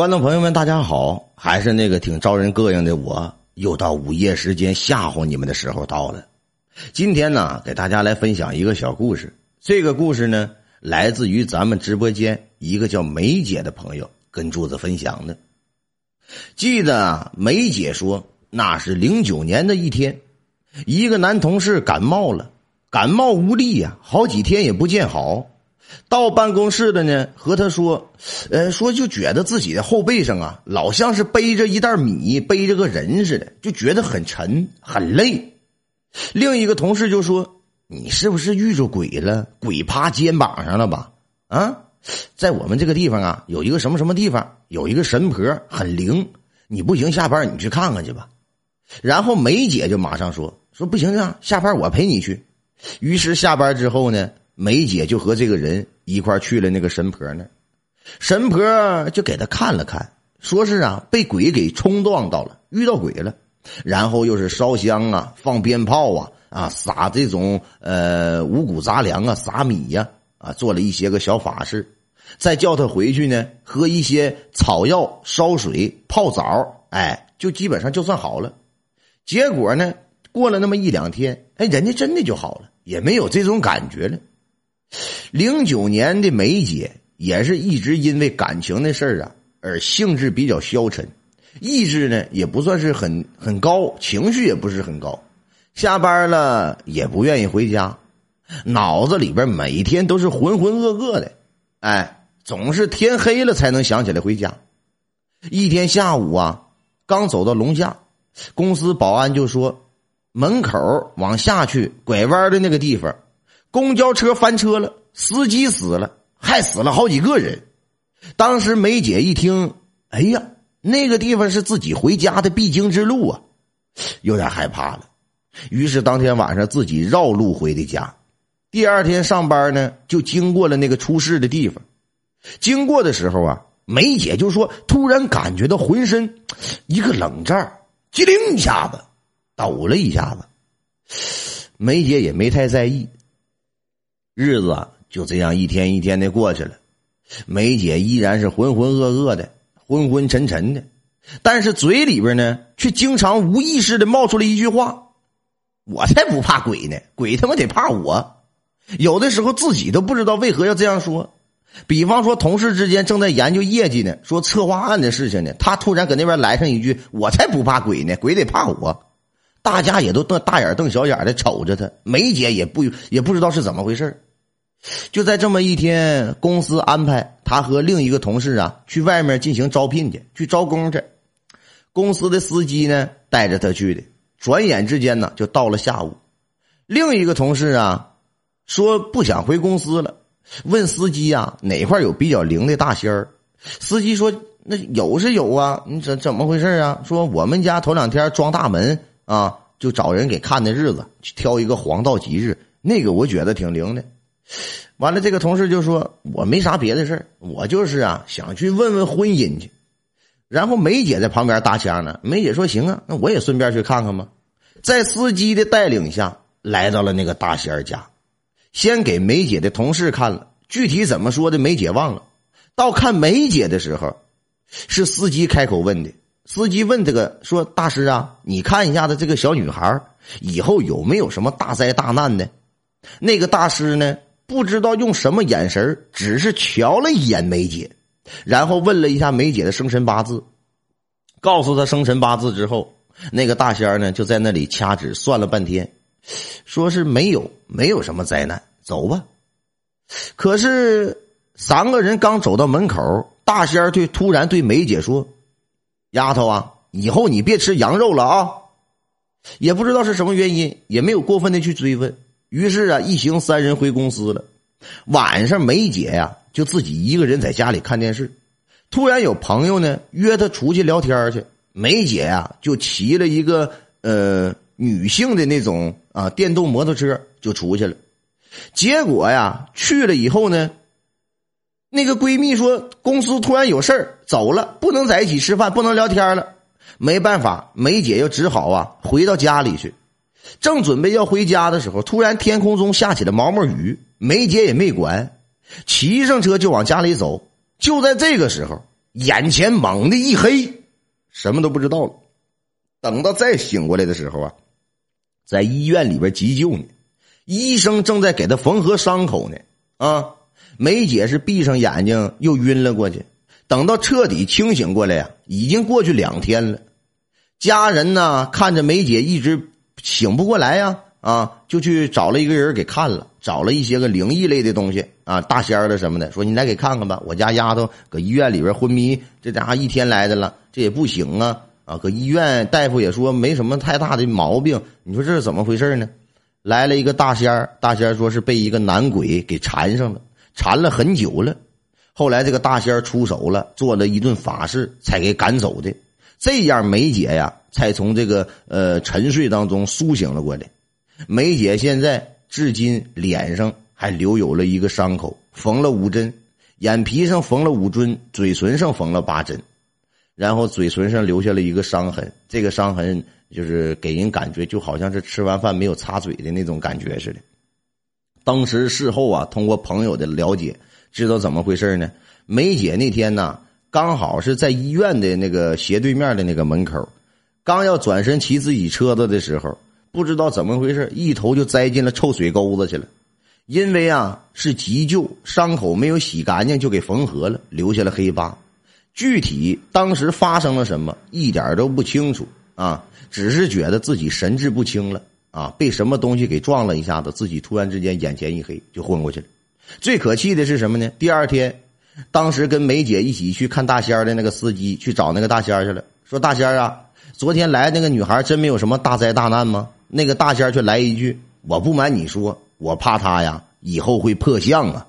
观众朋友们，大家好！还是那个挺招人膈应的我，又到午夜时间吓唬你们的时候到了。今天呢，给大家来分享一个小故事。这个故事呢，来自于咱们直播间一个叫梅姐的朋友跟柱子分享的。记得梅姐说，那是零九年的一天，一个男同事感冒了，感冒无力呀，好几天也不见好。到办公室的呢，和他说，呃，说就觉得自己的后背上啊，老像是背着一袋米，背着个人似的，就觉得很沉很累。另一个同事就说：“你是不是遇着鬼了？鬼趴肩膀上了吧？”啊，在我们这个地方啊，有一个什么什么地方，有一个神婆很灵，你不行，下班你去看看去吧。然后梅姐就马上说：“说不行啊，下班我陪你去。”于是下班之后呢。梅姐就和这个人一块去了那个神婆那神婆就给他看了看，说是啊被鬼给冲撞到了，遇到鬼了，然后又是烧香啊，放鞭炮啊，啊撒这种呃五谷杂粮啊，撒米呀，啊做了一些个小法事，再叫他回去呢，喝一些草药烧水泡澡，哎，就基本上就算好了。结果呢，过了那么一两天，哎，人家真的就好了，也没有这种感觉了。零九年的梅姐也是一直因为感情的事儿啊，而兴致比较消沉，意志呢也不算是很很高，情绪也不是很高，下班了也不愿意回家，脑子里边每天都是浑浑噩噩的，哎，总是天黑了才能想起来回家。一天下午啊，刚走到楼下，公司保安就说，门口往下去拐弯的那个地方。公交车翻车了，司机死了，还死了好几个人。当时梅姐一听，哎呀，那个地方是自己回家的必经之路啊，有点害怕了。于是当天晚上自己绕路回的家。第二天上班呢，就经过了那个出事的地方。经过的时候啊，梅姐就说，突然感觉到浑身一个冷战，机灵一下子抖了一下子。梅姐也没太在意。日子就这样一天一天的过去了，梅姐依然是浑浑噩噩的、昏昏沉沉的，但是嘴里边呢，却经常无意识的冒出了一句话：“我才不怕鬼呢，鬼他妈得怕我。”有的时候自己都不知道为何要这样说。比方说，同事之间正在研究业绩呢，说策划案的事情呢，他突然搁那边来上一句：“我才不怕鬼呢，鬼得怕我。”大家也都瞪大眼瞪小眼的瞅着他，梅姐也不也不知道是怎么回事就在这么一天，公司安排他和另一个同事啊去外面进行招聘去，去招工去。公司的司机呢带着他去的。转眼之间呢，就到了下午。另一个同事啊说不想回公司了，问司机啊哪块有比较灵的大仙儿。司机说那有是有啊，你怎怎么回事啊？说我们家头两天装大门啊，就找人给看的日子，去挑一个黄道吉日，那个我觉得挺灵的。完了，这个同事就说：“我没啥别的事我就是啊，想去问问婚姻去。”然后梅姐在旁边搭腔呢。梅姐说：“行啊，那我也顺便去看看吧。”在司机的带领下，来到了那个大仙儿家，先给梅姐的同事看了，具体怎么说的，梅姐忘了。到看梅姐的时候，是司机开口问的。司机问这个说：“大师啊，你看一下子这个小女孩以后有没有什么大灾大难的？”那个大师呢？不知道用什么眼神只是瞧了一眼梅姐，然后问了一下梅姐的生辰八字，告诉她生辰八字之后，那个大仙呢就在那里掐指算了半天，说是没有，没有什么灾难，走吧。可是三个人刚走到门口，大仙儿对突然对梅姐说：“丫头啊，以后你别吃羊肉了啊！”也不知道是什么原因，也没有过分的去追问。于是啊，一行三人回公司了。晚上，梅姐呀就自己一个人在家里看电视。突然有朋友呢约她出去聊天去，梅姐呀就骑了一个呃女性的那种啊电动摩托车就出去了。结果呀去了以后呢，那个闺蜜说公司突然有事走了，不能在一起吃饭，不能聊天了。没办法，梅姐又只好啊回到家里去。正准备要回家的时候，突然天空中下起了毛毛雨。梅姐也没管，骑上车就往家里走。就在这个时候，眼前猛地一黑，什么都不知道了。等到再醒过来的时候啊，在医院里边急救呢，医生正在给他缝合伤口呢。啊，梅姐是闭上眼睛又晕了过去。等到彻底清醒过来呀，已经过去两天了。家人呢看着梅姐一直醒不过来呀，啊，就去找了一个人给看了，找了一些个灵异类的东西啊，大仙儿的什么的，说你来给看看吧。我家丫头搁医院里边昏迷，这家伙一天来的了，这也不行啊啊！搁医院大夫也说没什么太大的毛病，你说这是怎么回事呢？来了一个大仙儿，大仙儿说是被一个男鬼给缠上了，缠了很久了。后来这个大仙儿出手了，做了一顿法事，才给赶走的。这样，梅姐呀，才从这个呃沉睡当中苏醒了过来。梅姐现在至今脸上还留有了一个伤口，缝了五针，眼皮上缝了五针，嘴唇上缝了八针，然后嘴唇上留下了一个伤痕。这个伤痕就是给人感觉就好像是吃完饭没有擦嘴的那种感觉似的。当时事后啊，通过朋友的了解，知道怎么回事呢？梅姐那天呢？刚好是在医院的那个斜对面的那个门口，刚要转身骑自己车子的时候，不知道怎么回事，一头就栽进了臭水沟子去了。因为啊是急救，伤口没有洗干净就给缝合了，留下了黑疤。具体当时发生了什么，一点都不清楚啊，只是觉得自己神志不清了啊，被什么东西给撞了一下子，自己突然之间眼前一黑就昏过去了。最可气的是什么呢？第二天。当时跟梅姐一起去看大仙的那个司机去找那个大仙去了，说大仙儿啊，昨天来那个女孩真没有什么大灾大难吗？那个大仙儿却来一句：“我不瞒你说，我怕她呀以后会破相啊。”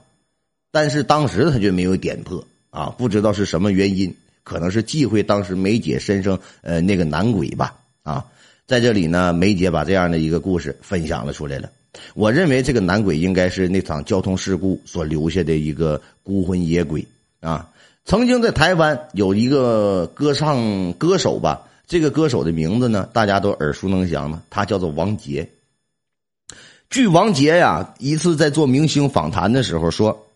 但是当时他就没有点破啊，不知道是什么原因，可能是忌讳当时梅姐身上呃那个男鬼吧啊。在这里呢，梅姐把这样的一个故事分享了出来了。我认为这个男鬼应该是那场交通事故所留下的一个孤魂野鬼啊！曾经在台湾有一个歌唱歌手吧，这个歌手的名字呢，大家都耳熟能详的，他叫做王杰。据王杰呀一次在做明星访谈的时候说，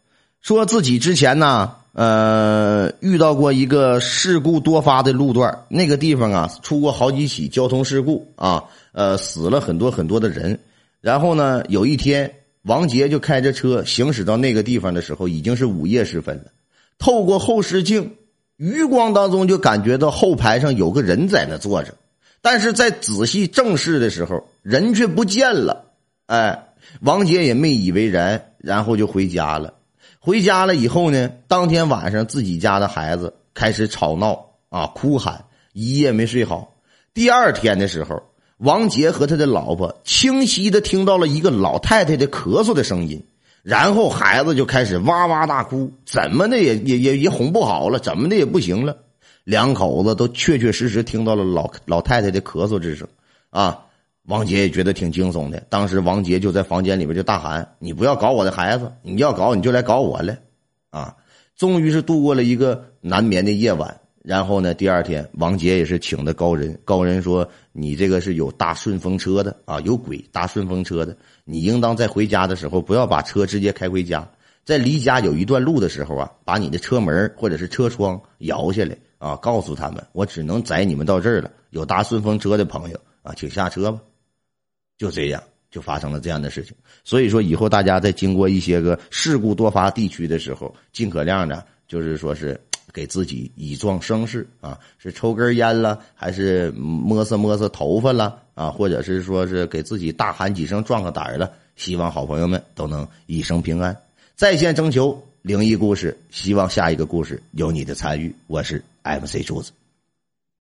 说自己之前呢，呃，遇到过一个事故多发的路段，那个地方啊出过好几起交通事故啊，呃，死了很多很多的人。然后呢，有一天，王杰就开着车行驶到那个地方的时候，已经是午夜时分了。透过后视镜，余光当中就感觉到后排上有个人在那坐着，但是在仔细正视的时候，人却不见了。哎，王杰也没以为然，然后就回家了。回家了以后呢，当天晚上自己家的孩子开始吵闹啊，哭喊，一夜没睡好。第二天的时候。王杰和他的老婆清晰的听到了一个老太太的咳嗽的声音，然后孩子就开始哇哇大哭，怎么的也也也也哄不好了，怎么的也不行了。两口子都确确实实听到了老老太太的咳嗽之声，啊，王杰也觉得挺惊悚的。当时王杰就在房间里边就大喊：“你不要搞我的孩子，你要搞你就来搞我来。”啊，终于是度过了一个难眠的夜晚。然后呢？第二天，王杰也是请的高人。高人说：“你这个是有搭顺风车的啊，有鬼搭顺风车的。你应当在回家的时候，不要把车直接开回家，在离家有一段路的时候啊，把你的车门或者是车窗摇下来啊，告诉他们我只能载你们到这儿了。有搭顺风车的朋友啊，请下车吧。”就这样，就发生了这样的事情。所以说，以后大家在经过一些个事故多发地区的时候，尽可量的，就是说是。给自己以壮声势啊，是抽根烟了，还是摸索摸索头发了啊，或者是说是给自己大喊几声壮个胆了？希望好朋友们都能一生平安。在线征求灵异故事，希望下一个故事有你的参与。我是 MC 柱子。